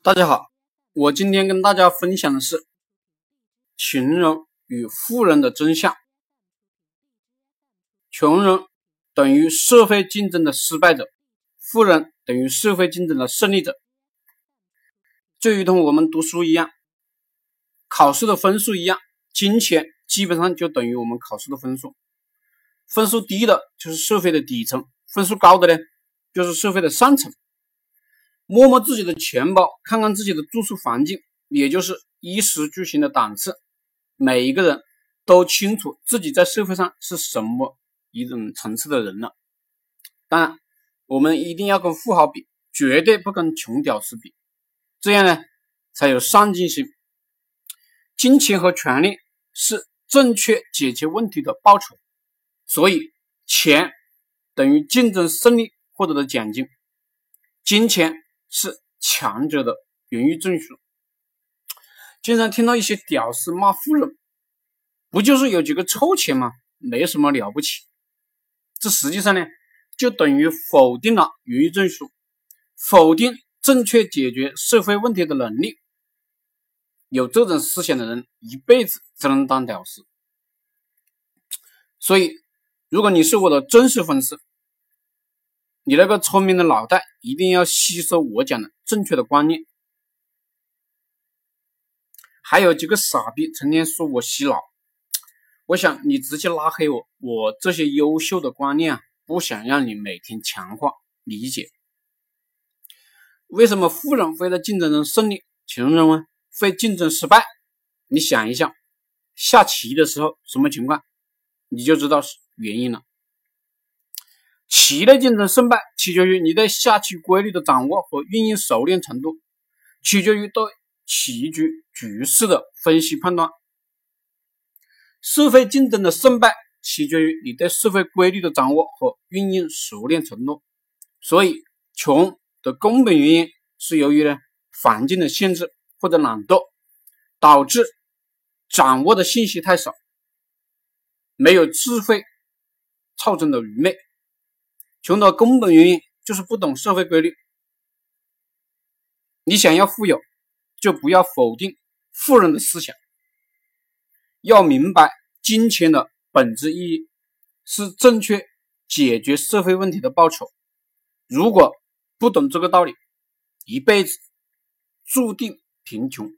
大家好，我今天跟大家分享的是穷人与富人的真相。穷人等于社会竞争的失败者，富人等于社会竞争的胜利者。就如同我们读书一样，考试的分数一样，金钱基本上就等于我们考试的分数。分数低的就是社会的底层，分数高的呢，就是社会的上层。摸摸自己的钱包，看看自己的住宿环境，也就是衣食住行的档次。每一个人都清楚自己在社会上是什么一种层次的人了。当然，我们一定要跟富豪比，绝对不跟穷屌丝比，这样呢才有上进心。金钱和权力是正确解决问题的报酬，所以钱等于竞争胜利获得的奖金，金钱。是强者的荣誉证书。经常听到一些屌丝骂富人，不就是有几个臭钱吗？没什么了不起。这实际上呢，就等于否定了荣誉证书，否定正确解决社会问题的能力。有这种思想的人，一辈子只能当屌丝。所以，如果你是我的忠实粉丝，你那个聪明的脑袋一定要吸收我讲的正确的观念。还有几个傻逼成天说我洗脑，我想你直接拉黑我。我这些优秀的观念啊，不想让你每天强化理解。为什么富人会在竞争中胜利，穷人呢会竞争失败？你想一想，下棋的时候什么情况，你就知道原因了。棋的竞争胜败取决于你对下棋规律的掌握和运用熟练程度，取决于对棋局局势的分析判断。社会竞争的胜败取决于你对社会规律的掌握和运用熟练程度。所以，穷的根本原因是由于呢环境的限制或者懒惰，导致掌握的信息太少，没有智慧，造成的愚昧。穷的根本原因就是不懂社会规律。你想要富有，就不要否定富人的思想，要明白金钱的本质意义是正确解决社会问题的报酬。如果不懂这个道理，一辈子注定贫穷。